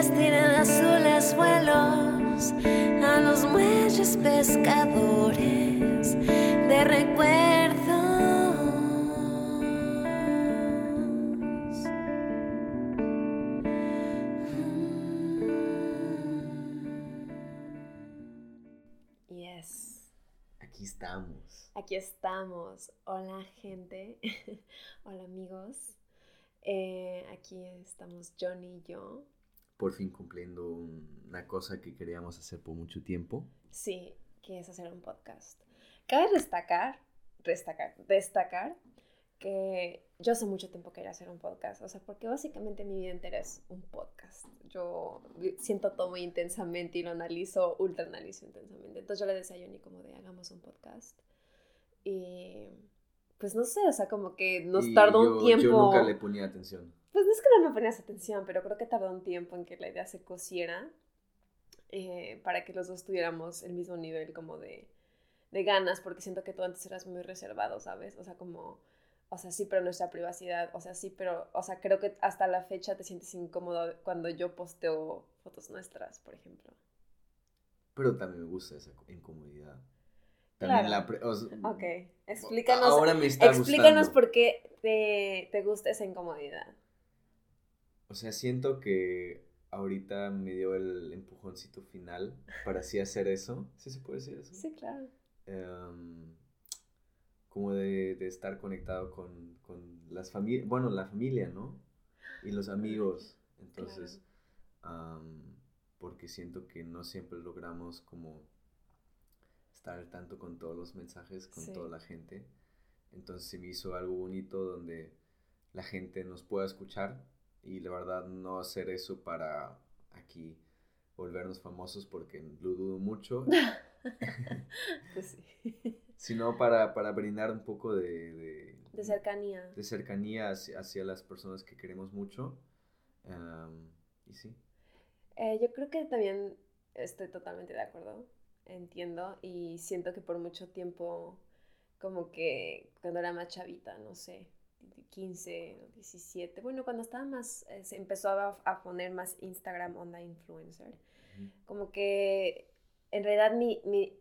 nubes tienen azules vuelos a los muelles pescadores de recuerdos. Yes. Aquí estamos. Aquí estamos. Hola gente. Hola amigos. Eh, aquí estamos Johnny y yo. Por fin cumpliendo un- una cosa que queríamos hacer por mucho tiempo. Sí, que es hacer un podcast. Cabe destacar, destacar, destacar que yo hace mucho tiempo quería hacer un podcast. O sea, porque básicamente mi vida entera es un podcast. Yo siento todo muy intensamente y lo analizo, ultra analizo intensamente. Entonces yo le decía a Johnny como de hagamos un podcast. Y pues no sé, o sea, como que nos Y tardó yo- un tiempo. Yo nunca le ponía atención. Pues no es que no me ponías atención, pero creo que tardó un tiempo en que la idea se cosiera eh, para que los dos tuviéramos el mismo nivel como de, de ganas, porque siento que tú antes eras muy reservado, ¿sabes? O sea, como, o sea, sí, pero nuestra privacidad, o sea, sí, pero, o sea, creo que hasta la fecha te sientes incómodo cuando yo posteo fotos nuestras, por ejemplo. Pero también me gusta esa incomodidad. Claro. También la pre- o sea, Ok, explícanos, Ahora me está explícanos gustando. por qué te, te gusta esa incomodidad. O sea, siento que ahorita me dio el empujoncito final para así hacer eso. ¿Sí se puede decir eso? Sí, claro. Em, como de, de estar conectado con, con las familias, bueno, la familia, ¿no? Y los amigos. Entonces, am, porque siento que no siempre logramos como estar al tanto con todos los mensajes, con Sí. toda la gente. Entonces se me hizo algo bonito donde la gente nos pueda escuchar y la verdad no hacer eso para aquí volvernos famosos porque lo dudo mucho, Pues sí. sino para, para brindar un poco de, de, De cercanía. de cercanía hacia, hacia las personas que queremos mucho. Y sí. Eh, yo creo que también estoy totalmente de acuerdo, entiendo y siento que por mucho tiempo, como que cuando era más chavita, no sé, 15 o 17, bueno, cuando estaba más, eh, se empezó a, a poner más Instagram onda influencer, como que en realidad mi, mi-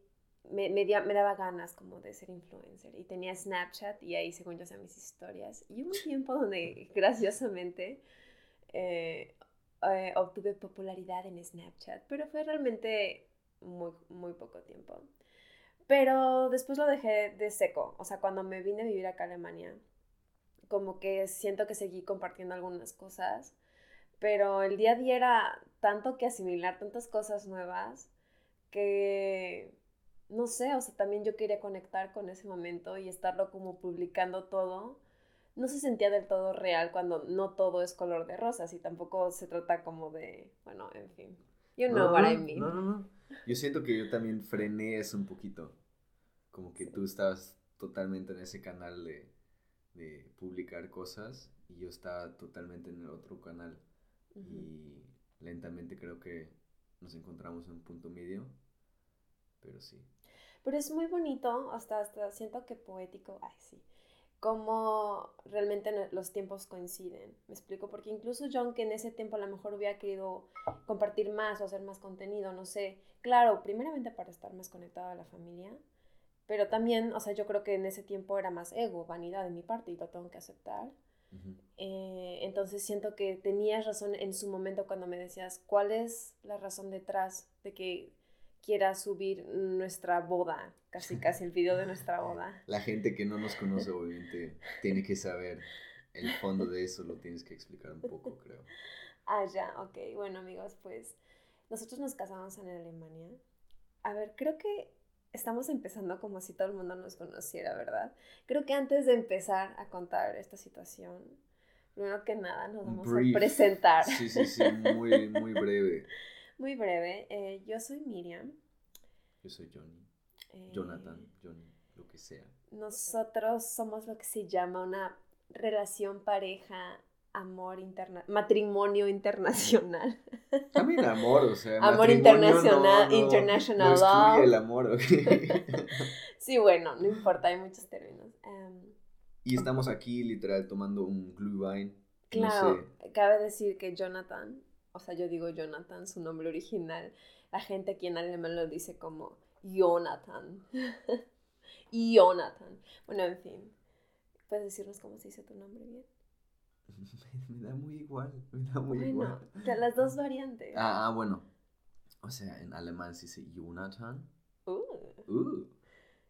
me, me, dia- me daba ganas como de ser influencer y tenía Snapchat y ahí según yo hacía mis historias. Y hubo un tiempo donde graciosamente eh, eh, obtuve popularidad en Snapchat, pero fue realmente muy, muy poco tiempo. Pero después lo dejé de seco, o sea, cuando me vine a vivir acá a Alemania, como que siento que seguí compartiendo algunas cosas, pero el día a día era tanto que asimilar tantas cosas nuevas que, no sé, o sea, también yo quería conectar con ese momento y estarlo como publicando todo no se sentía del todo real cuando no todo es color de rosas y tampoco se trata como de, bueno, en fin. You know No, what no, I mean. No, no, no. Yo siento que yo también frené eso un poquito. Como que Sí. tú estabas totalmente en ese canal de, de publicar cosas y yo estaba totalmente en el otro canal. Y lentamente creo que nos encontramos en un punto medio. Pero sí. Pero es muy bonito, hasta, hasta siento que poético, ay sí, como realmente los tiempos coinciden. Me explico, porque incluso John, que en ese tiempo a lo mejor hubiera querido compartir más o hacer más contenido, no sé. Claro, primeramente para estar más conectado a la familia, pero también, o sea, yo creo que en ese tiempo era más ego, vanidad de mi parte y lo tengo que aceptar. Eh, entonces siento que tenías razón en su momento cuando me decías cuál es la razón detrás de que quieras subir nuestra boda, casi casi el video de nuestra boda. La gente que no nos conoce obviamente tiene que saber el fondo de eso, lo tienes que explicar un poco, creo. Ah, ya, ok. Bueno, amigos, pues nosotros nos casamos en Alemania. A ver, creo que estamos empezando como si todo el mundo nos conociera, ¿verdad? Creo que antes de empezar a contar esta situación, primero que nada nos vamos brief. a presentar. Sí, sí, sí, muy, muy breve. Muy breve. eh, yo soy Miriam. Yo soy Johnny. eh, Jonathan, Johnny, lo que sea. Nosotros somos lo que se llama una relación pareja, amor interna, matrimonio internacional. También amor, o sea. Amor internacional- no- no- international no love. el amor, ¿ok? Sí, bueno, no importa, hay muchos términos. Em, y estamos aquí literal tomando un Glühwein. claro, sé. cabe decir que Jonathan, o sea, yo digo Jonathan, su nombre original. La gente aquí en alemán lo dice como Jonathan. Jonathan. Bueno, en fin. ¿Puedes decirnos cómo se dice tu nombre bien? me da muy igual, me da muy bueno, igual. de las dos variantes. Ah, ah, bueno. O sea, en alemán se dice Jonathan. Uh, Uh.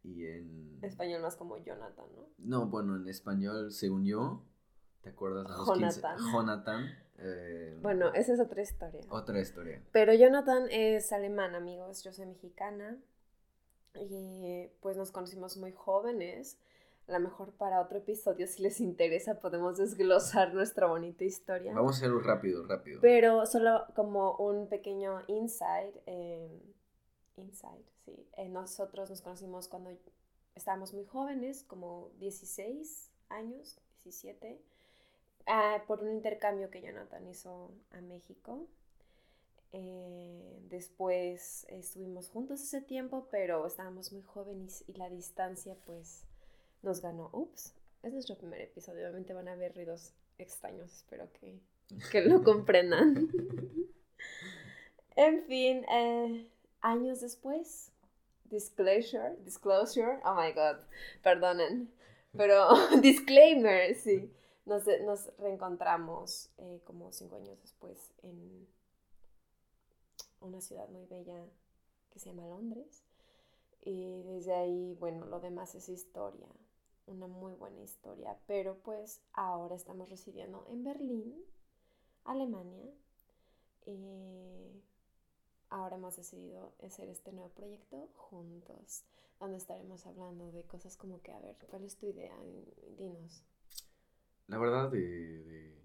Y en... español más como Jonathan, ¿no? No, bueno, en español, según yo, ¿te acuerdas? A los 15? Jonathan. Jonathan. eh, Bueno, esa es otra historia. Otra historia. Pero Jonathan es alemán, amigos. Yo soy mexicana. Y pues nos conocimos muy jóvenes. A lo mejor para otro episodio, si les interesa, podemos desglosar nuestra bonita historia. Vamos a hacerlo rápido, rápido. Pero solo como un pequeño insight. eh, insight, sí. Eh, nosotros nos conocimos cuando estábamos muy jóvenes, como 16 años, 17, ah, por un intercambio que Jonathan hizo a México. Eh, después estuvimos juntos ese tiempo, pero estábamos muy jóvenes y la distancia pues nos ganó. Ups, es nuestro primer episodio, obviamente van a haber ruidos extraños, espero que, que lo comprendan. en fin, eh, años después, disclosure, disclosure, oh my god, perdonen, pero disclaimer, sí, nos, nos reencontramos eh, como cinco años después en una ciudad muy bella que se llama Londres. Y desde ahí, bueno, lo demás es historia, una muy buena historia, pero pues ahora estamos residiendo en Berlín, Alemania. Y ahora hemos decidido hacer este nuevo proyecto juntos, donde estaremos hablando de cosas como que, a ver, ¿cuál es tu idea? Dinos. La verdad, de, de,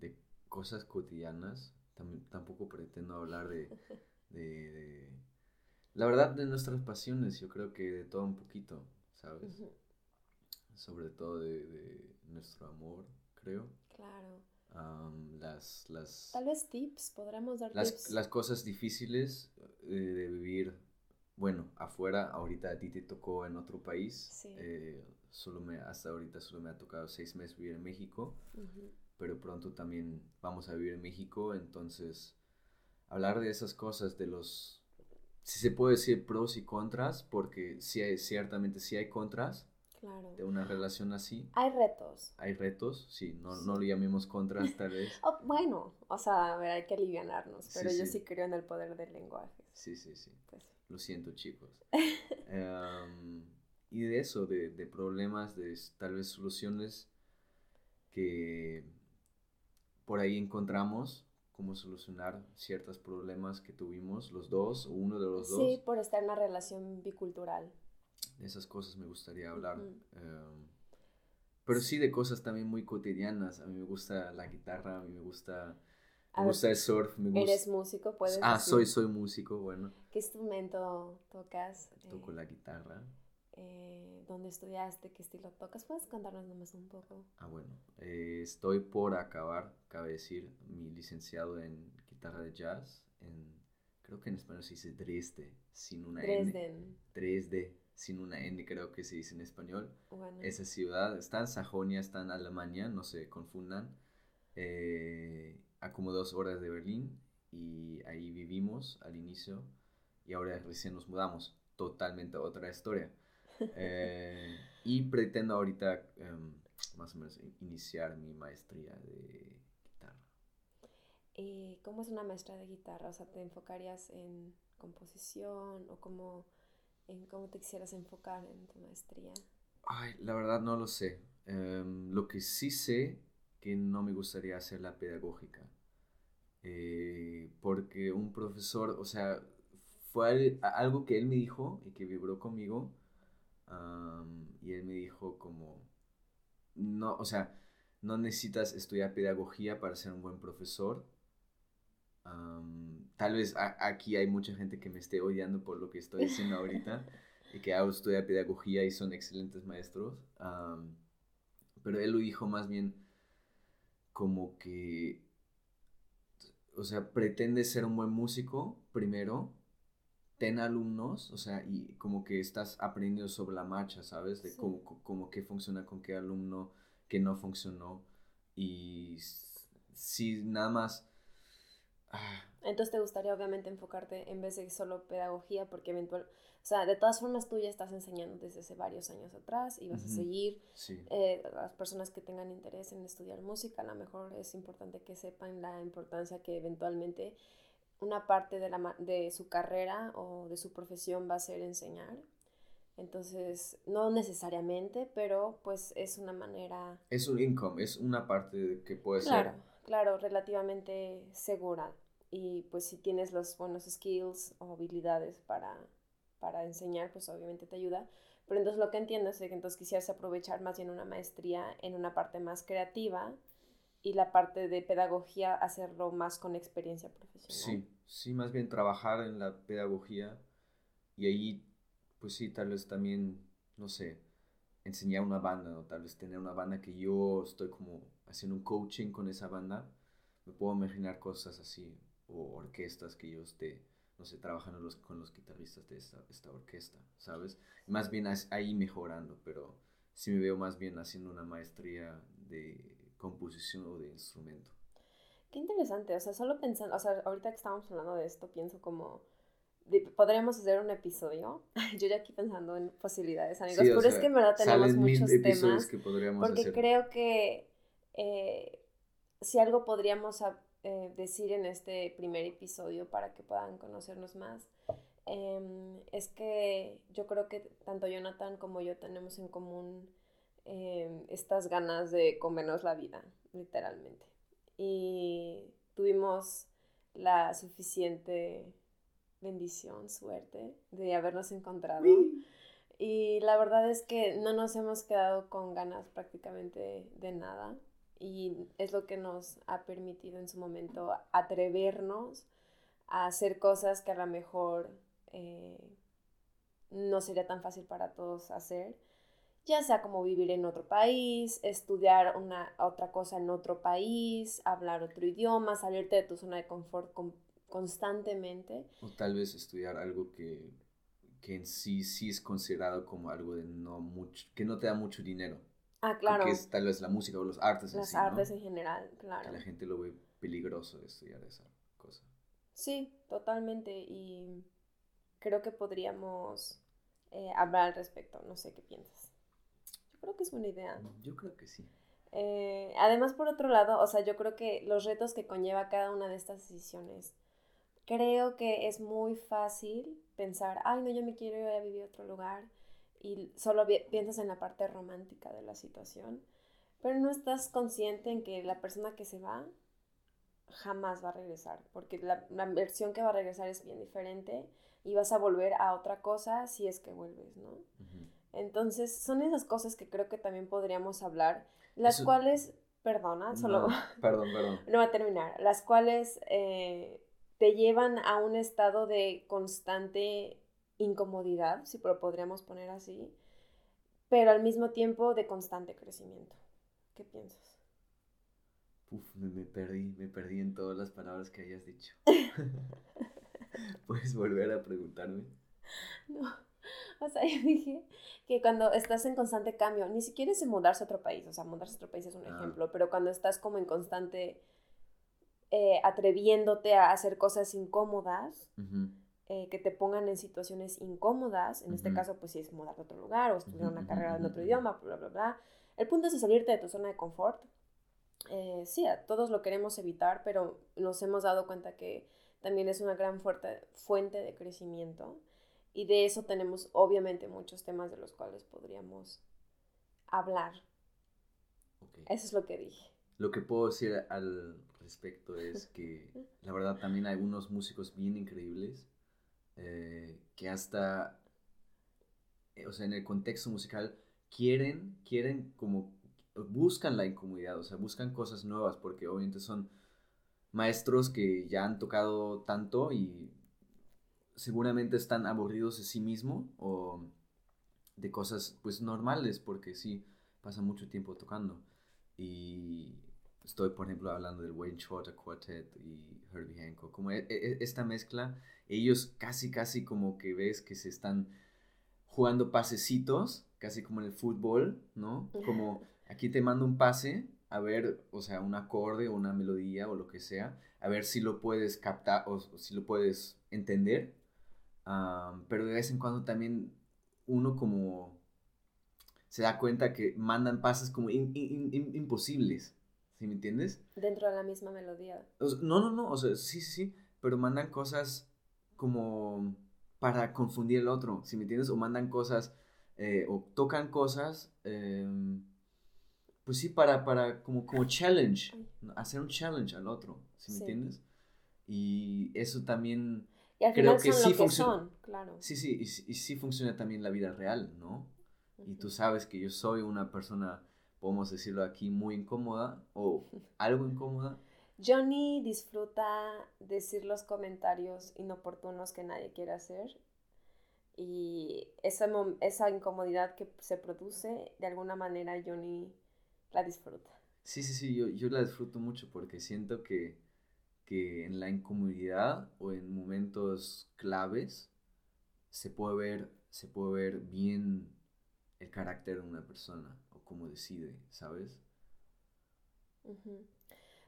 de cosas cotidianas, tam- tampoco pretendo hablar de, de, La verdad, de nuestras pasiones, yo creo que de todo un poquito, ¿sabes? Ujú, Sobre todo de, de nuestro amor, creo. Claro. Am, las, las, Tal vez tips, podremos dar las, tips. las cosas difíciles eh, de vivir, bueno, afuera, ahorita a ti te tocó en otro país. Sí. eh, solo me, hasta ahorita solo me ha tocado seis meses vivir en México. Pero pronto también vamos a vivir en México, entonces hablar de esas cosas, de los, si se puede decir pros y contras, porque sí hay, ciertamente sí hay contras Claro. de una relación así, Hay retos. hay retos, sí, no, Sí. no lo llamemos contras tal vez, Oh, bueno, o sea, a ver, hay que alivianarnos, Sí, pero yo sí. sí creo en el poder del lenguaje. sí, sí, sí, Pues, lo siento chicos. Em, y de eso, de, de problemas, de tal vez soluciones que por ahí encontramos, cómo solucionar ciertos problemas que tuvimos los dos o uno de los dos. sí, por estar en una relación bicultural. De esas cosas me gustaría hablar. Em, pero sí de cosas también muy cotidianas. A mí me gusta la guitarra, a mí me gusta, A me ver, gusta el surf, me gusta... ¿Eres músico? ¿Puedes Ah, decir soy, soy músico, bueno, ¿Qué instrumento tocas? toco Eh, la guitarra. eh, ¿Dónde estudiaste? ¿Qué estilo tocas? ¿Puedes contarnos nomás un poco? Ah, bueno, eh, estoy por acabar, cabe decir, mi licenciado en guitarra de jazz. En, creo que en español se dice Dresde, sin una N. Dresden. 3D, sin una N, creo que se dice en español. Bueno, Esa ciudad está en Sajonia, está en Alemania, no se confundan. Eh, a como dos horas de Berlín y ahí vivimos al inicio y ahora recién nos mudamos. Totalmente otra historia. Eh, y pretendo ahorita em, más o menos in- iniciar mi maestría de guitarra. ¿Y cómo es una maestra de guitarra? O sea, ¿te enfocarías en composición o cómo, cómo te quisieras enfocar en tu maestría? Ay, la verdad no lo sé. Em, lo que sí sé que no me gustaría hacer la pedagógica. Eh, porque un profesor, o sea, fue algo que él me dijo y que vibró conmigo. y él me dijo como, no, o sea, no necesitas estudiar pedagogía para ser un buen profesor. Tal vez a- aquí hay mucha gente que me esté odiando por lo que estoy diciendo ahorita y que hago estudia pedagogía y son excelentes maestros. am, pero él lo dijo más bien como que, o sea, pretende ser un buen músico primero, ten alumnos, o sea, y como que estás aprendiendo sobre la marcha, ¿sabes? De Sí. cómo, cómo qué funciona con qué alumno, qué no funcionó. Y si nada más. Entonces te gustaría obviamente enfocarte en vez de solo pedagogía, porque eventual, o sea, de todas formas tú ya estás enseñando desde hace varios años atrás y vas a Ujú. seguir. Sí. Eh, las personas que tengan interés en estudiar música, a lo mejor es importante que sepan la importancia que eventualmente una parte de, la, de su carrera o de su profesión va a ser enseñar. Entonces, no necesariamente, pero pues es una manera, Es un income, es una parte que puede claro, ser. claro, relativamente segura. Y pues si tienes los buenos skills o habilidades para, para enseñar, pues obviamente te ayuda. Pero entonces lo que entiendo es que entonces quisieras aprovechar más bien una maestría en una parte más creativa y la parte de pedagogía hacerlo más con experiencia profesional. Sí, sí, más bien trabajar en la pedagogía y ahí, pues sí, tal vez también, no sé, enseñar una banda, o tal vez tener una banda que yo estoy como haciendo un coaching con esa banda, me puedo imaginar cosas así, o orquestas que yo esté, no sé, trabajando los, con los guitarristas de esta, esta orquesta, ¿sabes? Más bien ahí mejorando, pero sí me veo más bien haciendo una maestría de composición o de instrumento. Qué interesante, o sea, solo pensando, o sea, ahorita que estábamos hablando de esto, pienso como, podríamos hacer un episodio, yo ya aquí pensando en posibilidades, amigos, Sí, pero es que en verdad tenemos muchos temas, que podríamos porque hacer. creo que eh, si algo podríamos eh, decir en este primer episodio para que puedan conocernos más, em, es que yo creo que tanto Jonathan como yo tenemos en común em, estas ganas de comernos la vida, literalmente. Y tuvimos la suficiente bendición, suerte de habernos encontrado. Y la verdad es que no nos hemos quedado con ganas prácticamente de nada. Y es lo que nos ha permitido en su momento atrevernos a hacer cosas que a lo mejor eh, no sería tan fácil para todos hacer. Ya sea como vivir en otro país, estudiar una otra cosa en otro país, hablar otro idioma, salirte de tu zona de confort con- constantemente. O tal vez estudiar algo que, que en sí sí es considerado como algo de no mucho, que no te da mucho dinero. Ah, claro. Que es tal vez la música o los artes en Las sí, ¿no? artes en general, claro. Que la gente lo ve peligroso de estudiar esa cosa. Sí, totalmente. Y creo que podríamos eh, hablar al respecto. No sé qué piensas. Yo creo que es buena idea. Yo creo que sí. Eh, además, por otro lado, o sea, yo creo que los retos que conlleva cada una de estas decisiones, creo que es muy fácil pensar, ay, no, yo me quiero ir a vivir a otro lugar y solo piensas en la parte romántica de la situación, pero no estás consciente en que la persona que se va jamás va a regresar, porque la, la versión que va a regresar es bien diferente y vas a volver a otra cosa si es que vuelves, ¿no? Ujú. Entonces, son esas cosas que creo que también podríamos hablar, las Eso- cuales, perdona, solo No, perdón, perdón. no va a terminar, las cuales eh, te llevan a un estado de constante incomodidad, si lo podríamos poner así, pero al mismo tiempo de constante crecimiento. ¿Qué piensas? Uf, me, me perdí, me perdí en todas las palabras que hayas dicho. ¿Puedes volver a preguntarme? No, o sea, yo dije que cuando estás en constante cambio, ni siquiera es mudarse a otro país, o sea, mudarse a otro país es un Ah. ejemplo, pero cuando estás como en constante eh, atreviéndote a hacer cosas incómodas. Eh, que te pongan en situaciones incómodas, en este Ujú. caso, pues si es mudarte a otro lugar o estudiar una carrera en otro idioma, bla, bla, bla. El punto es de salirte de tu zona de confort. Eh, sí, a todos lo queremos evitar, pero nos hemos dado cuenta que también es una gran fuerte, fuente de crecimiento. Y de eso tenemos obviamente muchos temas de los cuales podríamos hablar. Ok. Eso es lo que dije. Lo que puedo decir al respecto es que la verdad también hay unos músicos bien increíbles eh, que hasta, eh, o sea, en el contexto musical quieren, quieren como, buscan la incomodidad, o sea, buscan cosas nuevas porque obviamente son maestros que ya han tocado tanto y seguramente están aburridos de sí mismo o de cosas pues normales porque sí, pasa mucho tiempo tocando. Y estoy por ejemplo hablando del Wayne Shorter Quartet y Herbie Hancock como e- e- esta mezcla ellos casi casi como que ves que se están jugando pasecitos casi como en el fútbol no como aquí te mando un pase a ver, o sea, un acorde o una melodía o lo que sea, a ver si lo puedes captar o, si lo puedes entender. pero de vez en cuando también uno como se da cuenta que mandan pases como imposibles, ¿sí me entiendes? Dentro de la misma melodía. no, no, no, o sea, sí, sí, sí, pero mandan cosas como para confundir al otro, ¿sí me entiendes? O mandan cosas, eh, o tocan cosas, em, pues sí, para, para como, como challenge, hacer un challenge al otro, ¿sí me entiendes? Y eso también... creo que sí funciona. claro. Sí, sí, y, y sí funciona también la vida real, ¿no? y tú sabes que yo soy una persona, podemos decirlo aquí, muy incómoda o algo incómoda. Johnny disfruta decir los comentarios inoportunos que nadie quiere hacer y esa, esa incomodidad que se produce, de alguna manera Johnny la disfruta. Sí, sí, sí, yo, yo la disfruto mucho porque siento que, que en la incomodidad o en momentos claves se puede ver, se puede ver bien el carácter de una persona cómo decide, ¿sabes?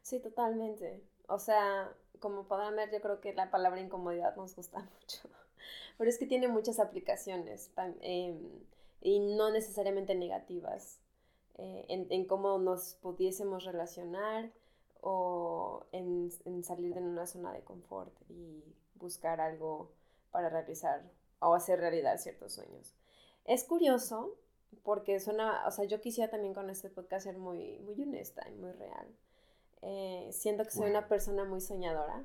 Sí, totalmente. O sea, como podrán ver, yo creo que la palabra incomodidad nos gusta mucho. Pero es que tiene muchas aplicaciones em, y no necesariamente negativas eh, en, cómo nos pudiésemos relacionar o en, en, salir de una zona de confort y buscar algo para realizar o hacer realidad ciertos sueños. Es curioso porque suena, o sea, yo quisiera también con este podcast ser muy, muy honesta y muy real. Eh, siento que soy una persona muy soñadora.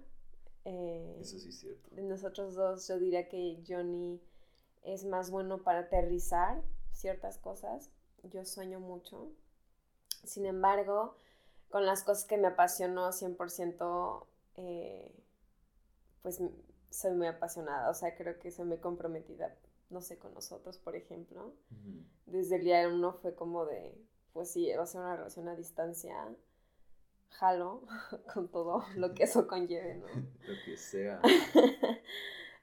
Eh, Eso sí es cierto. De nosotros dos, yo diría que Johnny es más bueno para aterrizar ciertas cosas. Yo sueño mucho. Sin embargo, con las cosas que me apasionó 100%, eh, pues soy muy apasionada. O sea, creo que soy muy comprometida no sé, con nosotros, por ejemplo. Desde el día uno fue como de, pues sí, va a ser una relación a distancia, jalo con todo lo que eso conlleve, ¿no? lo que sea.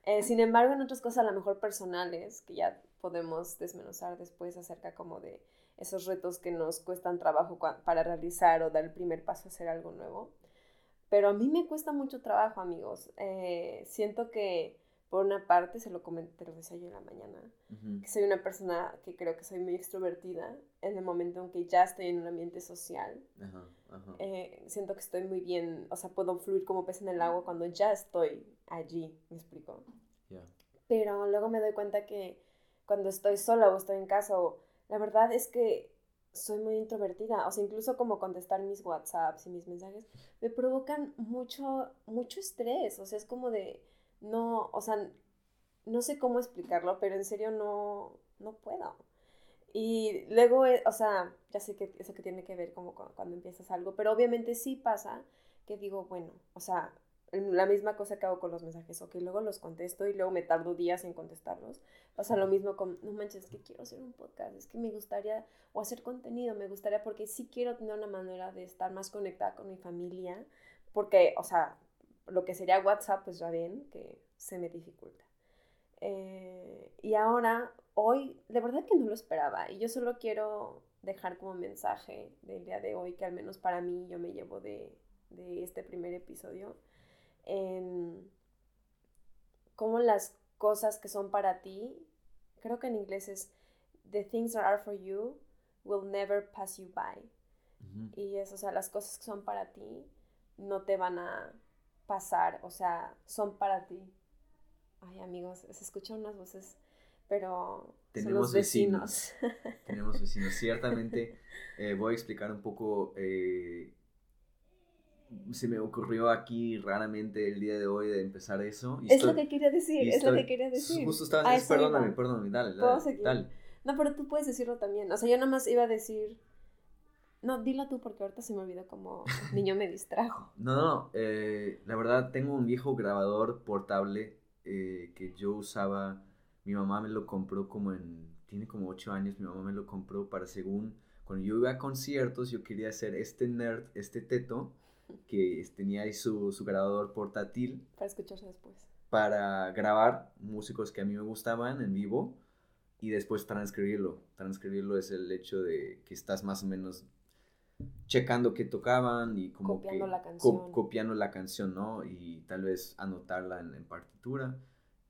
Eh, sin embargo, en otras cosas a lo mejor personales, que ya podemos desmenuzar después acerca como de esos retos que nos cuestan trabajo para realizar o dar el primer paso a hacer algo nuevo. Pero a mí me cuesta mucho trabajo, amigos. Eh, siento que por una parte, se lo comenté, lo decía yo en la mañana, que soy una persona que creo que soy muy extrovertida en el momento en que ya estoy en un ambiente social. Eh, siento que estoy muy bien, o sea, puedo fluir como pez en el agua cuando ya estoy allí, ¿me explico? Pero luego me doy cuenta que cuando estoy sola o estoy en casa, o, la verdad es que soy muy introvertida, o sea, incluso como contestar mis WhatsApps y mis mensajes, me provocan mucho, mucho estrés, o sea, es como de no, o sea, no sé cómo explicarlo, pero en serio no, no puedo. Y luego, eh, o sea, ya sé que eso que tiene que ver como cuando, empiezas algo, pero obviamente sí pasa que digo, bueno, o sea, la misma cosa que hago con los mensajes, ok, luego los contesto y luego me tardo días en contestarlos. Pasa lo mismo con, no manches, es que quiero hacer un podcast, es que me gustaría, o hacer contenido, me gustaría, porque sí quiero tener una manera de estar más conectada con mi familia, porque, o sea, lo que sería WhatsApp, pues ya ven que se me dificulta. Eh, y ahora, hoy, de verdad que no lo esperaba. Y yo solo quiero dejar como mensaje del día de hoy, que al menos para mí yo me llevo de, este primer episodio, en cómo las cosas que son para ti, creo que en inglés es, the things that are for you will never pass you by. Y eso, o sea, las cosas que son para ti no te van a pasar, o sea, son para ti. Ay, amigos, se escuchan unas voces, pero tenemos vecinos. tenemos vecinos. Ciertamente, eh, voy a explicar un poco. Eh, se me ocurrió aquí raramente el día de hoy de empezar eso. es lo que quería decir, es lo que quería decir. Justo estaba diciendo, perdóname, perdóname, dale, dale, dale. No, pero tú puedes decirlo también. O sea, yo nada más iba a decir no, dilo tú porque ahorita se me olvidó como niño me distrajo. No, no, eh, la verdad tengo un viejo grabador portable eh, que yo usaba, mi mamá me lo compró como en, tiene como 8 años, mi mamá me lo compró para según, cuando yo iba a conciertos yo quería hacer este nerd, este teto, que tenía ahí su, su grabador portátil. Para escucharse después. Para grabar músicos que a mí me gustaban en vivo y después transcribirlo. Transcribirlo es el hecho de que estás más o menos checando qué tocaban y como Copiando que la co- canción. copiando la canción, ¿no? Y tal vez anotarla en, en partitura.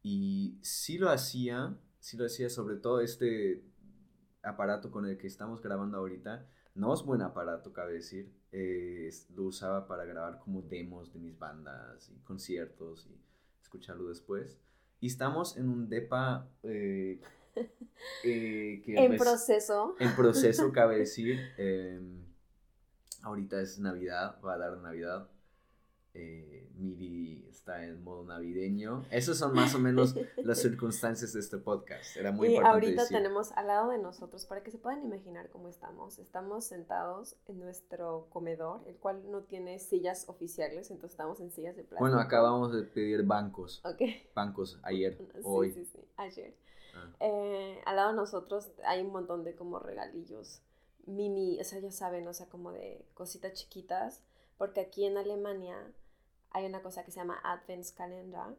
Y sí lo hacía, sí lo hacía sobre todo este aparato con el que estamos grabando ahorita. No es buen aparato, cabe decir. eh, lo usaba para grabar como demos de mis bandas y conciertos y escucharlo después. Y estamos en un depa eh, eh, que En pues, proceso. en proceso, cabe decir. Ahorita es Navidad, va a dar Navidad. eh, Miri está en modo navideño. Esas son más o menos las circunstancias de este podcast. Era muy y importante ahorita decir. tenemos al lado de nosotros, para que se puedan imaginar cómo estamos, estamos sentados en nuestro comedor, el cual no tiene sillas oficiales, entonces estamos en sillas de plástico. Bueno, acabamos de pedir bancos. Ok. Bancos ayer, Sí, hoy. sí, sí, ayer. Ah. Eh, al lado de nosotros hay un montón de como regalillos mini, o sea, ya saben, o sea, como de cositas chiquitas, porque aquí en Alemania hay una cosa que se llama Adventskalender,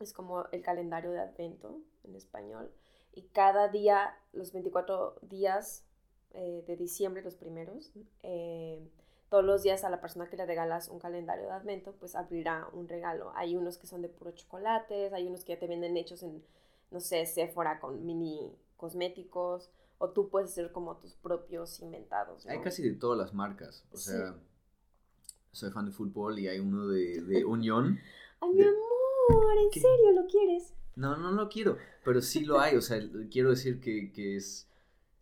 es como el calendario de Advento en español, y cada día, los 24 días eh, de diciembre, los primeros, eh, todos los días a la persona que le regalas un calendario de Advento, pues abrirá un regalo. Hay unos que son de puro chocolates, hay unos que ya te vienen hechos en, no sé, Sephora con mini cosméticos, o tú puedes hacer como tus propios inventados. ¿no? Hay casi de todas las marcas. O Sí. sea, soy fan de fútbol y hay uno de, de Unión. Ay, mi amor, ¿en ¿Qué? serio lo quieres? No, no lo quiero, pero sí lo hay. O sea, quiero decir que, que es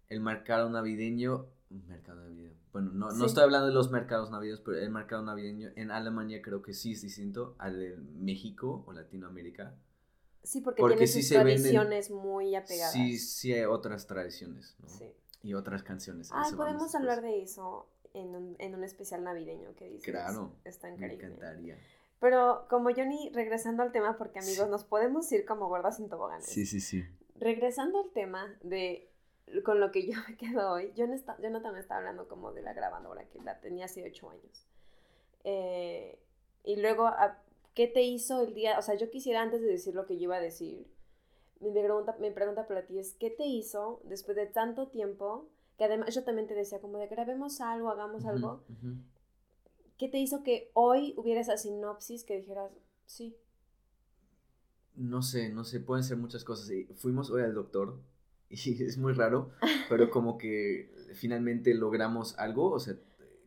el mercado navideño. Mercado navideño. Bueno, no, no estoy hablando de los mercados navideños, pero el mercado navideño en Alemania creo que sí es distinto al de México o Latinoamérica. Sí, porque, Porque tiene sí sus se venden- tradiciones muy apegadas. Sí, sí hay otras tradiciones, ¿no? Sí. Y otras canciones. Vamos podemos hablar de eso en un, en un especial navideño que dices. Claro, Está Me increíble. encantaría. Pero como Johnny, regresando al tema, porque amigos, nos podemos ir como gordas en toboganes. Sí, sí, sí. Regresando al tema de con lo que yo me quedo hoy, yo no está, Jonathan me estaba hablando como de la grabadora, que la tenía hace ocho años. Eh, y luego, a- ¿qué te hizo el día? O sea, yo quisiera antes de decir lo que yo iba a decir, mi pregunta, mi pregunta para ti es, ¿qué te hizo después de tanto tiempo? Que además yo también te decía como de grabemos algo, hagamos algo. ujú. ¿Qué te hizo que hoy hubiera esa sinopsis que dijeras, sí, No sé, no sé, pueden ser muchas cosas. Y Fuimos hoy al doctor y es muy raro, pero como que finalmente logramos algo, o sea,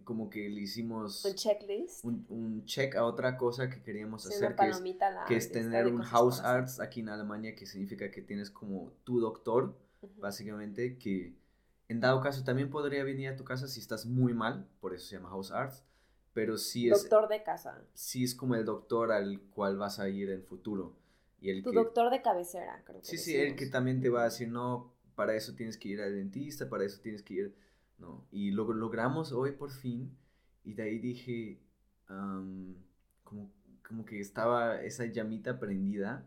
como que le hicimos un checklist? un, un check a otra cosa que queríamos Sí, hacer, que es, la que es tener un house arts aquí en Alemania, que significa que tienes como tu doctor, Ujú. básicamente, que en dado caso también podría venir a tu casa si estás muy mal, por eso se llama house arts, pero sí es, Doctor de casa. sí es como el doctor al cual vas a ir en futuro. Y el Tu que, doctor de cabecera, creo que Sí, sí, el que decimos. también te va a decir, no, para eso tienes que ir al dentista, para eso tienes que ir, no. Y lo logramos hoy por fin, y de ahí dije, como, como que estaba esa llamita prendida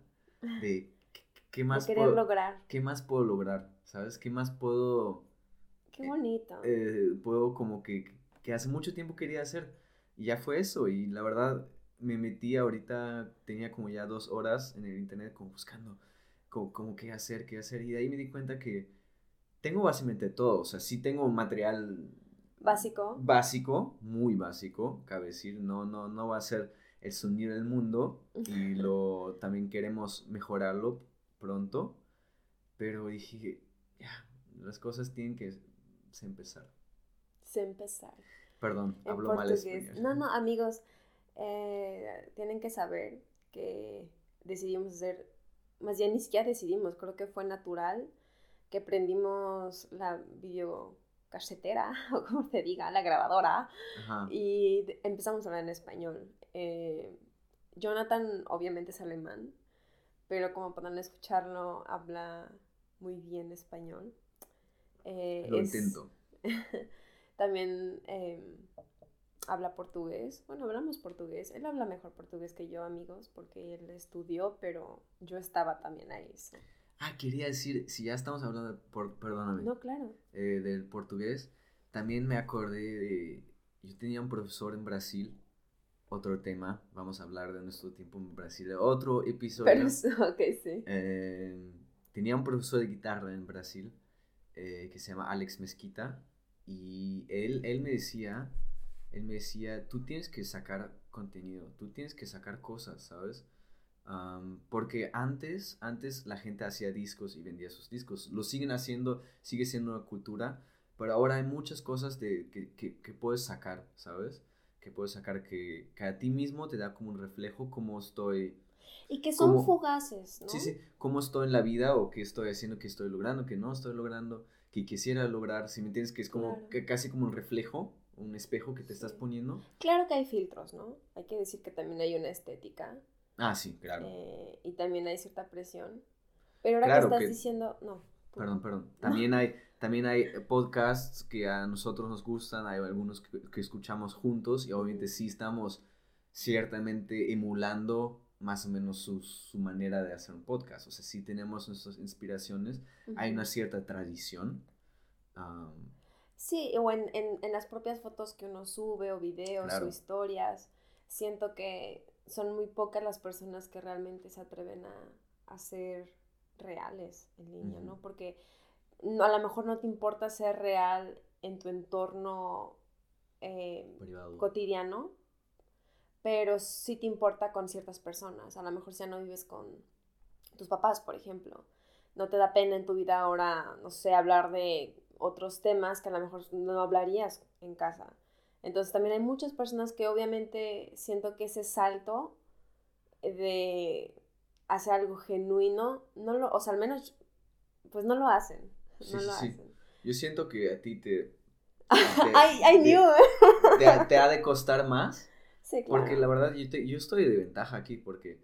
de, ¿qué, qué De más querer puedo, lograr. qué más puedo lograr? ¿Sabes? ¿Qué más puedo, Qué bonito. eh, puedo como que, que hace mucho tiempo quería hacer? Y ya fue eso, y la verdad me metí ahorita, tenía como ya dos horas en el internet como buscando como, como qué hacer, qué hacer, y de ahí me di cuenta que tengo básicamente todo, o sea, sí tengo material Básico. básico, muy básico, cabe decir, no, no, no va a ser el sonido del mundo, y lo también queremos mejorarlo pronto, pero dije, ya, las cosas tienen que se empezar. Sé empezar. Perdón, En hablo mal español. No, no, amigos, eh, tienen que saber que decidimos hacer, más bien ni siquiera decidimos, creo que fue natural que prendimos la videocasetera, o como se diga, la grabadora, Ajá. y empezamos a hablar en español. Eh, Jonathan obviamente es alemán, pero como podrán escucharlo, habla muy bien español. Eh, Lo es- intento. También eh, habla portugués. Bueno, hablamos portugués. Él habla mejor portugués que yo, amigos, porque él estudió, pero yo estaba también ahí. so- Ah, quería decir, si ya estamos hablando, de por, perdóname, No, claro. eh, del portugués, también me acordé de, yo tenía un profesor en Brasil, otro tema, vamos a hablar de nuestro tiempo en Brasil, otro episodio. Pero, ok, sí. Eh, tenía un profesor de guitarra en Brasil eh, que se llama Alex Mezquita y él, él me decía, él me decía, tú tienes que sacar contenido, tú tienes que sacar cosas, ¿sabes? Porque antes, antes la gente hacía discos y vendía sus discos. Lo siguen haciendo, sigue siendo una cultura, pero ahora hay muchas cosas de, que, que, que puedes sacar, ¿sabes? Que puedes sacar que, que, a ti mismo te da como un reflejo cómo estoy. Y que son fugaces, ¿no? Sí, sí, cómo estoy en la vida o qué estoy haciendo, qué estoy logrando, qué no estoy logrando, que quisiera lograr, si me entiendes, que es como que casi como un reflejo, un espejo que te estás poniendo. Claro que hay filtros, ¿no? Hay que decir que también hay una estética Ah, sí, claro. Eh, y también hay cierta presión. Pero ahora que estás diciendo, no. Perdón, perdón. También hay, también hay podcasts que a nosotros nos gustan, hay algunos que, escuchamos juntos y obviamente sí estamos ciertamente emulando más o menos su, su, manera de hacer un podcast. O sea, sí tenemos nuestras inspiraciones, hay una cierta tradición. sí, o en, en, en, las propias fotos que uno sube o videos o historias, siento que son muy pocas las personas que realmente se atreven a, a ser reales en línea, ¿no? Porque no, a lo mejor no te importa ser real en tu entorno eh, cotidiano, pero sí te importa con ciertas personas. A lo mejor ya no vives con tus papás, por ejemplo. No te da pena en tu vida ahora, no sé, hablar de otros temas que a lo mejor no hablarías en casa. Entonces también hay muchas personas que obviamente siento que ese salto de hacer algo genuino, no lo, o sea, al menos, pues no lo hacen. no lo hacen. Yo siento que a ti te... I, knew. Te, ha de costar más. Sí, claro. Porque la verdad yo, yo estoy de ventaja aquí porque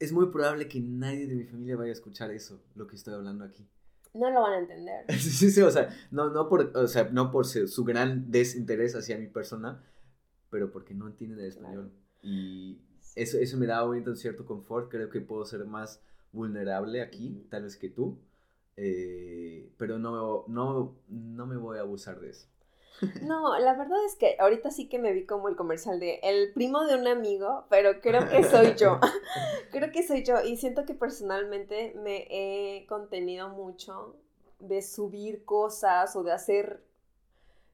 es muy probable que nadie de mi familia vaya a escuchar eso, lo que estoy hablando aquí no lo van a entender. Sí, sí, o sea, no, no por, o sea, no por su gran desinterés hacia mi persona, pero porque no entienden el español. Y eso, eso me da un cierto confort, creo que puedo ser más vulnerable aquí, tal vez que tú, eh, pero no, no, no me voy a abusar de eso. No, la verdad es que ahorita sí que me vi como el comercial de el primo de un amigo, pero creo que soy yo. creo que soy yo y siento que personalmente me he contenido mucho de subir cosas o de hacer,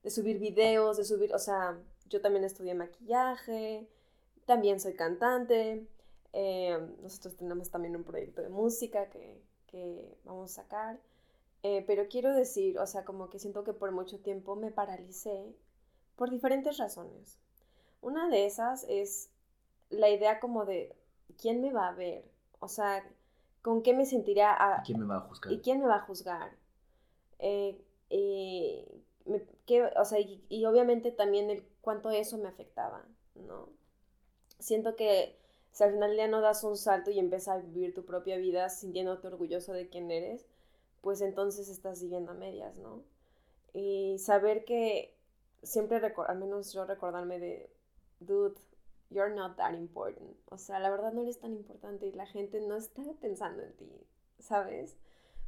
de subir videos, de subir, o sea, yo también estudié maquillaje, también soy cantante, eh, nosotros tenemos también un proyecto de música que, que vamos a sacar. Eh, pero quiero decir, o sea, como que siento que por mucho tiempo me paralicé por diferentes razones. Una de esas es la idea como de quién me va a ver, o sea, con qué me sentiría a, quién me va a juzgar? ¿Y quién me va a juzgar? Eh, o sea, y, obviamente también el cuánto eso me afectaba, ¿no? Siento que si al final ya no das un salto y empiezas a vivir tu propia vida sintiéndote orgulloso de quién eres, pues entonces estás viviendo a medias, ¿no? Y saber que siempre, al menos yo recordarme de, dude, you're not that important. O sea, la verdad no eres tan importante y la gente no está pensando en ti, ¿sabes?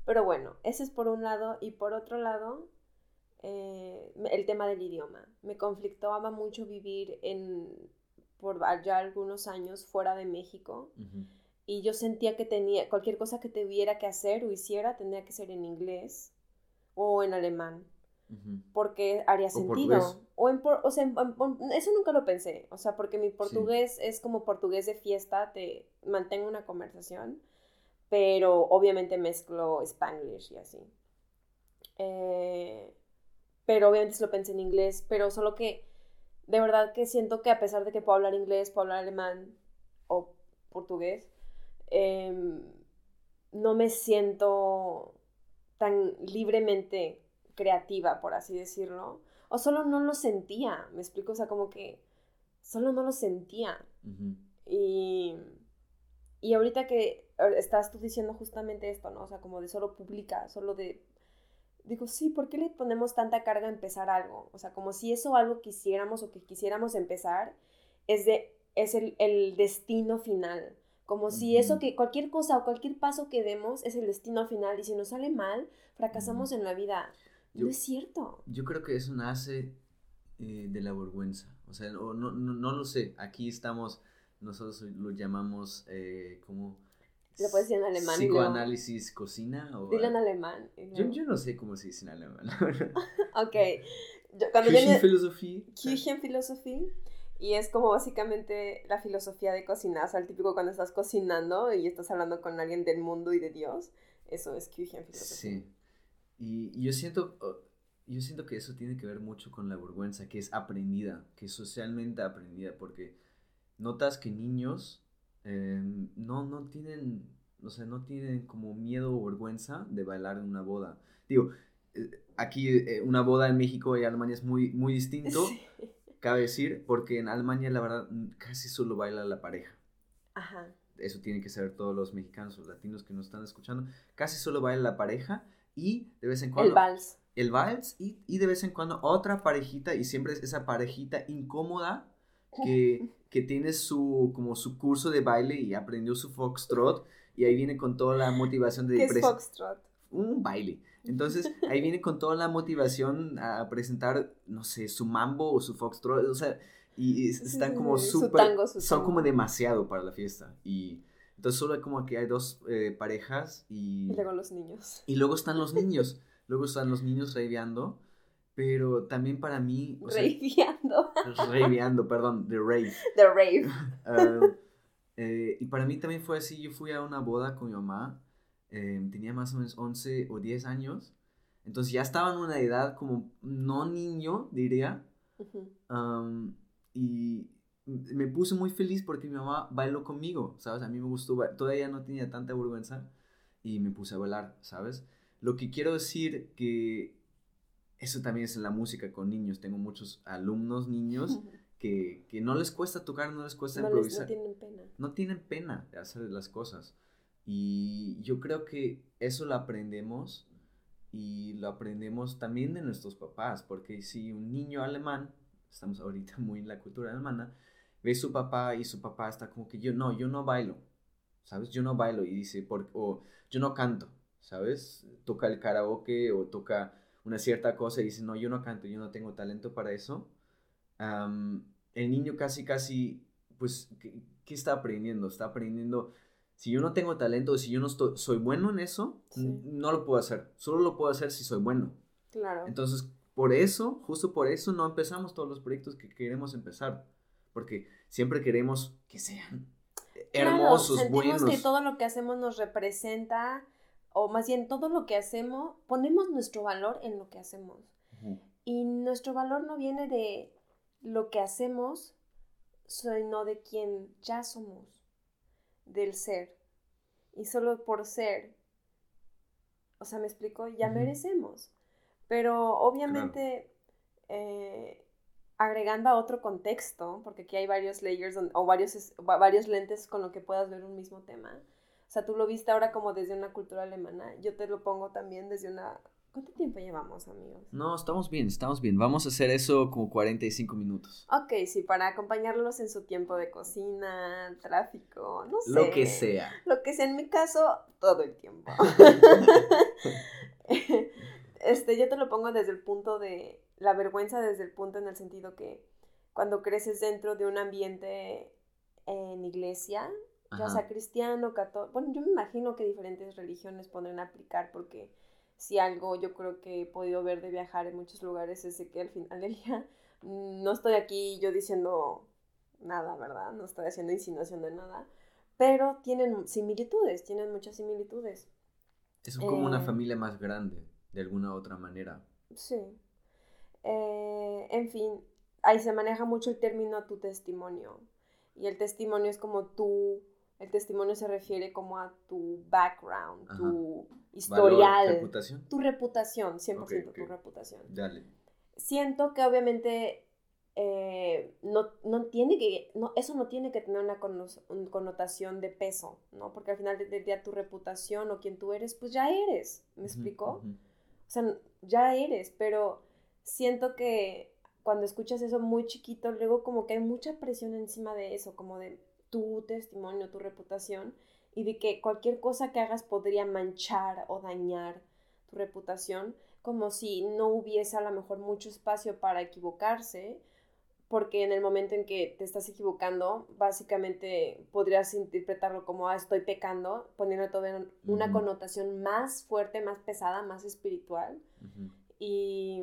Pero bueno, ese es por un lado. Y por otro lado, eh, el tema del idioma. Me conflictaba mucho vivir en, por ya algunos años fuera de México y yo sentía que tenía cualquier cosa que tuviera que hacer o hiciera tendría que ser en inglés o en alemán porque haría sentido. o, en, o sea eso nunca lo pensé o sea porque mi portugués es como portugués de fiesta te mantengo una conversación pero obviamente mezclo spanglish y así. Eh, pero obviamente lo pensé en inglés pero solo que de verdad que siento que a pesar de que puedo hablar inglés puedo hablar alemán o portugués Em, no me siento tan libremente creativa, por así decirlo, o solo no lo sentía, me explico, o sea, como que solo no lo sentía. Y, y ahorita que estás tú diciendo justamente esto, ¿no? O sea, como de solo publica, solo de... Digo, sí, ¿por qué le ponemos tanta carga a empezar algo? O sea, como si eso algo quisiéramos o que quisiéramos empezar es, de, es el, el destino final. Como si eso que cualquier cosa o cualquier paso que demos es el destino final y si nos sale mal, fracasamos en la vida. no es cierto. Yo creo que eso nace eh, de la vergüenza. O sea, no, no, no, lo sé. Aquí estamos, nosotros lo llamamos eh, como Lo puedes decir en alemán. Psicoanálisis cocina o... Dilo en alemán. Yo, yo no sé cómo se dice en alemán. Ok. Yo- cuando yo Küchenphilosophie. Küchenphilosophie. Y es como básicamente la filosofía de cocinar. O sea, el típico cuando estás cocinando y estás hablando con alguien del mundo y de Dios. Eso es Küchenphilosophie. Sí. Y, y yo siento, oh, yo siento que eso tiene que ver mucho con la vergüenza, que es aprendida, que es socialmente aprendida, porque notas que niños eh, no, no tienen, o sea, no tienen como miedo o vergüenza de bailar en una boda. Digo, eh, aquí eh, una boda en México y Alemania es muy, muy distinto, Sí. Cabe decir, porque en Alemania la verdad casi solo baila la pareja Ajá. eso tienen que saber todos los mexicanos o latinos que nos están escuchando, casi solo baila la pareja y de vez en cuando El vals. el vals y, y de vez en cuando otra parejita y siempre es esa parejita incómoda que, que tiene su como su curso de baile y aprendió su foxtrot y ahí viene con toda la motivación de ¿Qué es foxtrot? un baile. Entonces, ahí viene con toda la motivación a presentar, no sé, su mambo o su foxtrot, o sea, y, están como súper, son como demasiado para la fiesta. Y entonces solo como que hay dos eh, parejas y, Y luego los niños. y luego están los niños, luego están los niños raveando, pero también para mí, o sea, Raveando. raveando, perdón, de rave. The rave. Ah, eh, y para mí también fue así, yo fui a una boda con mi mamá, eh, tenía más o menos 11 o 10 años, entonces ya estaba en una edad como no niño, diría, Ujú. am, y me puse muy feliz porque mi mamá bailó conmigo, ¿sabes? A mí me gustó, todavía no tenía tanta vergüenza y me puse a bailar, ¿sabes? Lo que quiero decir que eso también es en la música con niños, tengo muchos alumnos niños que, que no les cuesta tocar, no les cuesta No, les, improvisar no tienen pena. no tienen pena de hacer las cosas. Y yo creo que eso lo aprendemos y lo aprendemos también de nuestros papás, porque si un niño alemán, estamos ahorita muy en la cultura alemana, ve su papá y su papá está como que yo no, yo no bailo, ¿sabes? Yo no bailo y dice, por, o yo no canto, ¿sabes? Toca el karaoke o toca una cierta cosa y dice, no, yo no canto, yo no tengo talento para eso. Am, el niño casi, casi, pues, ¿qué, qué está aprendiendo? Está aprendiendo, si yo no tengo talento, si yo no estoy, soy bueno en eso, Sí. no lo puedo hacer. Solo lo puedo hacer si soy bueno. Claro. Entonces, por eso, justo por eso, no empezamos todos los proyectos que queremos empezar. Porque siempre queremos que sean hermosos, claro, sentimos buenos. que todo lo que hacemos nos representa, o más bien todo lo que hacemos, ponemos nuestro valor en lo que hacemos. Ujú. Y nuestro valor no viene de lo que hacemos, sino de quien ya somos, del ser. Y solo por ser, o sea, me explico, ya merecemos. Pero obviamente, eh, agregando a otro contexto, porque aquí hay varios layers o varios, varios lentes con lo que puedas ver un mismo tema. O sea, tú lo viste ahora como desde una cultura alemana, yo te lo pongo también desde una... ¿Cuánto tiempo llevamos, amigos? No, estamos bien, estamos bien. Vamos a hacer eso como 45 minutos. Ok, sí, para acompañarlos en su tiempo de cocina, tráfico, no sé. Lo que sea. Lo que sea, en mi caso, todo el tiempo. este, yo te lo pongo desde el punto de la vergüenza, desde el punto en el sentido que cuando creces dentro de un ambiente en iglesia, ya sea cristiano, católico, bueno, yo me imagino que diferentes religiones podrán aplicar porque si algo yo creo que he podido ver de viajar en muchos lugares es que al final del día mm, no estoy aquí yo diciendo nada, ¿verdad? No estoy haciendo insinuación de nada, pero tienen similitudes, tienen muchas similitudes. Es como una Eh. familia más grande, de alguna otra manera. Sí. Eh, en fin, ahí se maneja mucho el término tu testimonio. Y el testimonio es como tú, el testimonio se refiere como a tu background, Ajá. tu Valor, historial, reputación. tu reputación, 100% Ok, tu reputación. Dale. Siento que obviamente eh, no, no tiene que, no, eso no tiene que tener una conno- un- connotación de peso, ¿no? Porque al final del día tu reputación o quien tú eres, pues ya eres, ¿me explico? ujú. O sea, ya eres, pero siento que cuando escuchas eso muy chiquito, luego como que hay mucha presión encima de eso, como de tu testimonio, tu reputación, y de que cualquier cosa que hagas podría manchar o dañar tu reputación, como si no hubiese a lo mejor mucho espacio para equivocarse, porque en el momento en que te estás equivocando, básicamente podrías interpretarlo como, ah, estoy pecando, poniendo todo en una connotación más fuerte, más pesada, más espiritual. Y,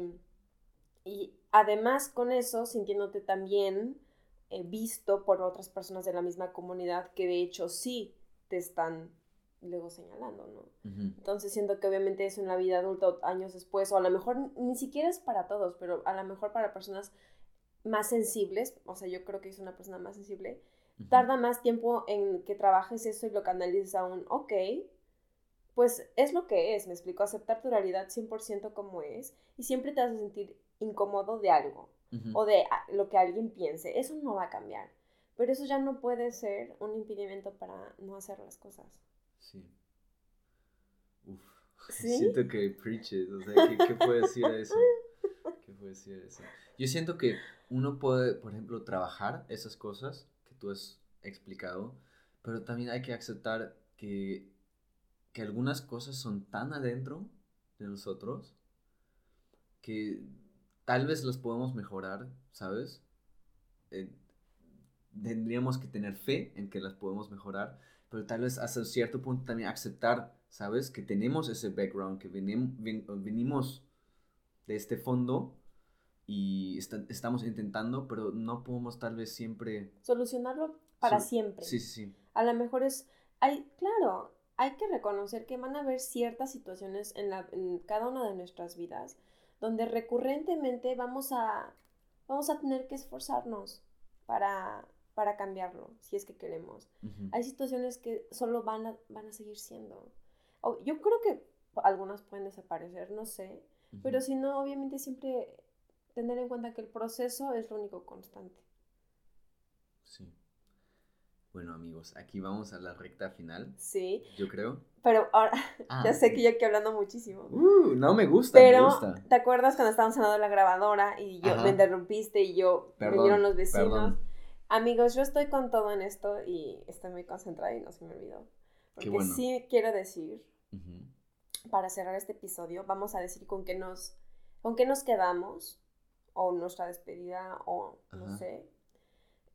y además con eso, sintiéndote también visto por otras personas de la misma comunidad que de hecho sí te están luego señalando, ¿no? Entonces siento que obviamente eso en la vida adulta años después, o a lo mejor ni siquiera es para todos, pero a lo mejor para personas más sensibles, o sea, yo creo que es una persona más sensible, tarda más tiempo en que trabajes eso y lo canalices a un, ok, pues es lo que es, me explico, aceptar tu realidad 100% como es y siempre te vas a sentir incómodo de algo O de ah, lo que alguien piense, eso no va a cambiar, pero eso ya no puede ser un impedimento para no hacer las cosas. Sí. Uf. ¿Sí? Siento que preaches, o sea, ¿qué, qué puede decir a eso? ¿Qué puede decir a eso? Yo siento que uno puede, por ejemplo, trabajar esas cosas que tú has explicado, pero también hay que aceptar que, que algunas cosas son tan adentro de nosotros que tal vez las podemos mejorar, ¿sabes? Eh, tendríamos que tener fe en que las podemos mejorar, pero tal vez hasta cierto punto también aceptar, ¿sabes? Que tenemos ese background, que venim- ven- venimos de este fondo y esta- estamos intentando, pero no podemos tal vez siempre... Solucionarlo para siempre. Sí, sí, sí. A lo mejor es, hay, claro, hay que reconocer que van a haber ciertas situaciones en, la, en cada una de nuestras vidas donde recurrentemente vamos a, vamos a tener que esforzarnos para, para cambiarlo, si es que queremos. Hay situaciones que solo van a, van a seguir siendo. Yo creo que algunas pueden desaparecer, no sé, pero si no, obviamente siempre tener en cuenta que el proceso es lo único constante. Sí. Bueno, amigos, aquí vamos a la recta final, Sí, yo creo. pero ahora Ah, ya sé que yo aquí hablando muchísimo. Uh, no me gusta, me Pero, gusta. ¿te acuerdas cuando estábamos hablando de la grabadora y yo Ajá. me interrumpiste y yo Perdón, vinieron los vecinos? perdón. Amigos, yo estoy con todo en esto y estoy muy concentrada y no se me olvidó. Porque bueno. sí quiero decir, para cerrar este episodio, vamos a decir con qué nos, con qué nos quedamos, o nuestra despedida, o no sé.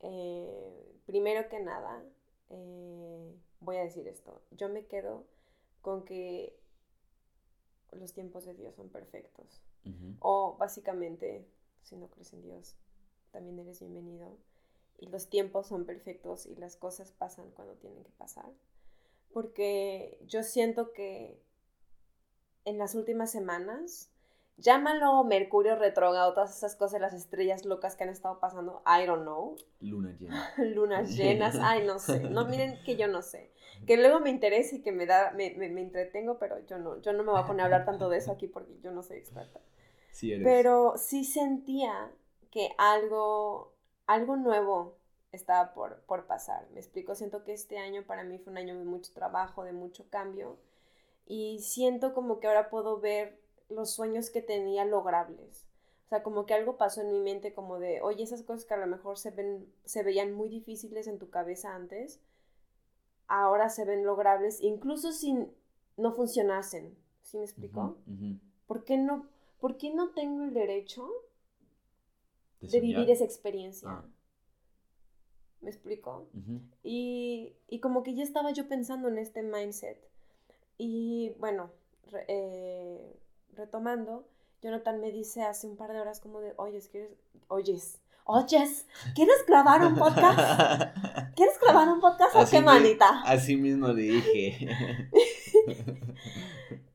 Eh, primero que nada, eh, voy a decir esto. Yo me quedo con que los tiempos de Dios son perfectos. O básicamente, si no crees en Dios, también eres bienvenido. Y los tiempos son perfectos y las cosas pasan cuando tienen que pasar. Porque yo siento que en las últimas semanas, llámalo Mercurio retrógrado, todas esas cosas, las estrellas locas que han estado pasando, I don't know, Luna llena. lunas llenas, ay, no sé, no miren que yo no sé, que luego me interesa y que me da, me, me, me entretengo, pero yo no, yo no me voy a poner a hablar tanto de eso aquí porque yo no soy experta. Sí eres. Pero sí sentía que algo, algo nuevo estaba por, por pasar. Me explico, siento que este año para mí fue un año de mucho trabajo, de mucho cambio. Y siento como que ahora puedo ver los sueños que tenía logrables. O sea, como que algo pasó en mi mente como de, oye, esas cosas que a lo mejor se, ven, se veían muy difíciles en tu cabeza antes, ahora se ven logrables, incluso si no funcionasen. ¿Sí me ujú. ¿Por qué no, por qué no tengo el derecho ¿De de vivir esa experiencia? Ah. ¿Me explico? Y, y como que ya estaba yo pensando en este mindset. Y bueno, re- eh, retomando, Jonathan me dice hace un par de horas como de, oyes, ¿quieres? Oyes, oyes, ¿quieres grabar un podcast? ¿Quieres grabar un podcast o qué, manita? Así mismo le dije.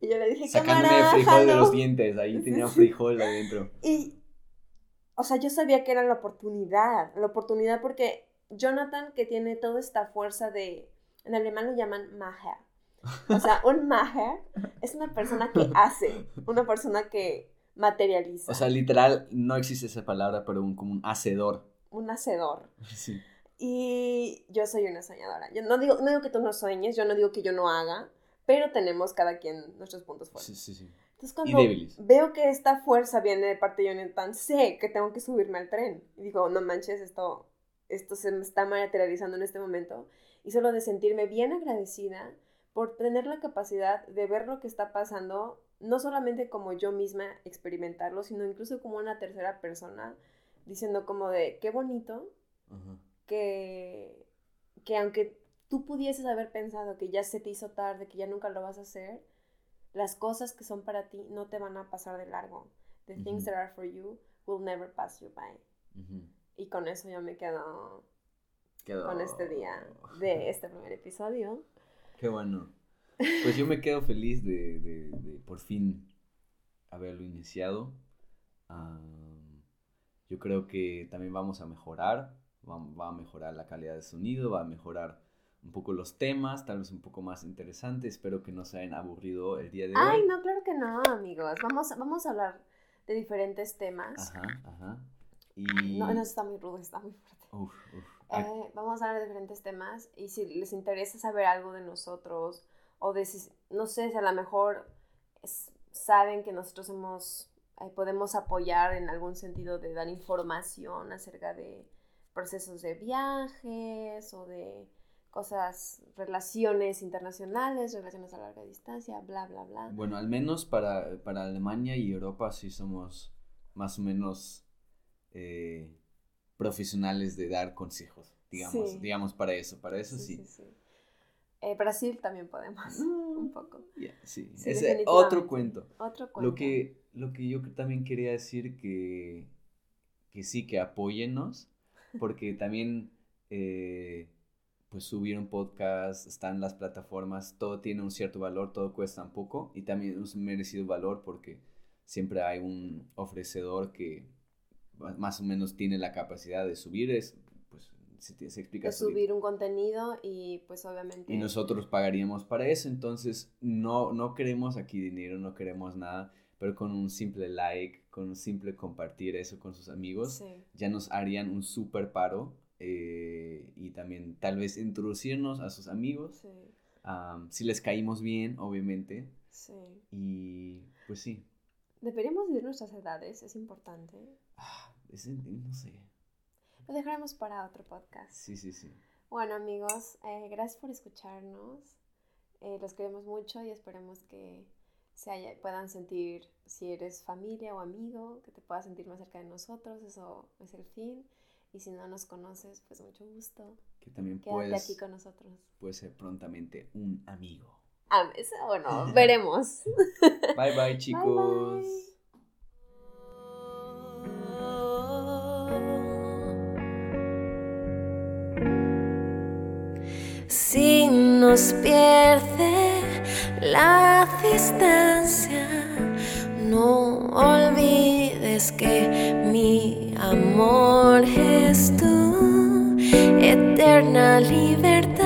Y yo le dije, Sacándome cámara, frijol de jalo". los dientes. Ahí tenía frijol adentro. Y, o sea, yo sabía que era la oportunidad, la oportunidad porque Jonathan, que tiene toda esta fuerza de, en alemán lo llaman Maher. O sea, un Maher es una persona que hace, una persona que materializa, O sea, literal, no existe esa palabra, pero un, como un hacedor. un hacedor. Sí. Y yo soy una soñadora. Yo no digo, no digo que tú no sueñes, yo no digo que yo no haga, pero tenemos cada quien nuestros puntos fuertes. Sí, sí, sí. Entonces cuando veo que esta fuerza viene de parte de Jonathan, sé que tengo que subirme al tren. Y digo, no manches, esto, esto se me está materializando en este momento. Y solo de sentirme bien agradecida por tener la capacidad de ver lo que está pasando, no solamente como yo misma experimentarlo, sino incluso como una tercera persona, diciendo como de, qué bonito que, que aunque tú pudieses haber pensado que ya se te hizo tarde, que ya nunca lo vas a hacer, las cosas que son para ti no te van a pasar de largo. The things that are for you will never pass you by. Y con eso yo me quedo, con este día de este primer episodio. Qué bueno. Pues yo me quedo feliz de, de, de por fin haberlo iniciado. yo creo que también vamos a mejorar, va, va, a mejorar la calidad de sonido, va a mejorar un poco los temas, tal vez un poco más interesantes. Espero que no se hayan aburrido el día de hoy. Ay, no, claro que no, amigos. Vamos, vamos a hablar de diferentes temas. Ajá, ajá. Y... No, no, está muy rudo, está muy fuerte. Uf, uf. Eh, vamos a hablar de diferentes temas y si les interesa saber algo de nosotros o de si, no sé, si a lo mejor saben que nosotros hemos, eh, podemos apoyar en algún sentido de dar información acerca de procesos de viajes o de cosas, relaciones internacionales, relaciones a larga distancia, bla, bla, bla. Bueno, al menos para, para Alemania y Europa sí somos más o menos eh, profesionales de dar consejos, digamos, digamos para eso, para eso sí. Eh, Brasil también podemos, mm, un poco. sí, es otro cuento. Otro cuento. Lo que, lo que yo también quería decir que, que sí, que apóyennos, porque también, eh, pues subir un podcast, están las plataformas, todo tiene un cierto valor, todo cuesta un poco, y también es un merecido valor porque siempre hay un ofrecedor que más o menos tiene la capacidad de subir, es, pues se, se explica. De subir un contenido y pues obviamente... Y nosotros pagaríamos para eso, entonces no, no queremos aquí dinero, no queremos nada, pero con un simple like, con un simple compartir eso con sus amigos, ya nos harían un súper paro eh, y también tal vez introducirnos a sus amigos, si les caímos bien, obviamente. Sí. Y pues sí. Deberíamos decir nuestras edades, es importante. Ah, no sé. Lo dejaremos para otro podcast. Sí, sí, sí. Bueno, amigos, eh, gracias por escucharnos. Eh, los queremos mucho y esperemos que se puedan sentir, si eres familia o amigo, que te puedas sentir más cerca de nosotros. Eso es el fin. Y si no nos conoces, pues mucho gusto. Que también Quédate puedes, aquí con nosotros. Puede ser prontamente un amigo. Ah, eso, bueno, veremos. Bye bye, chicos. Nos pierde la distancia, no olvides que mi amor es tu eterna libertad.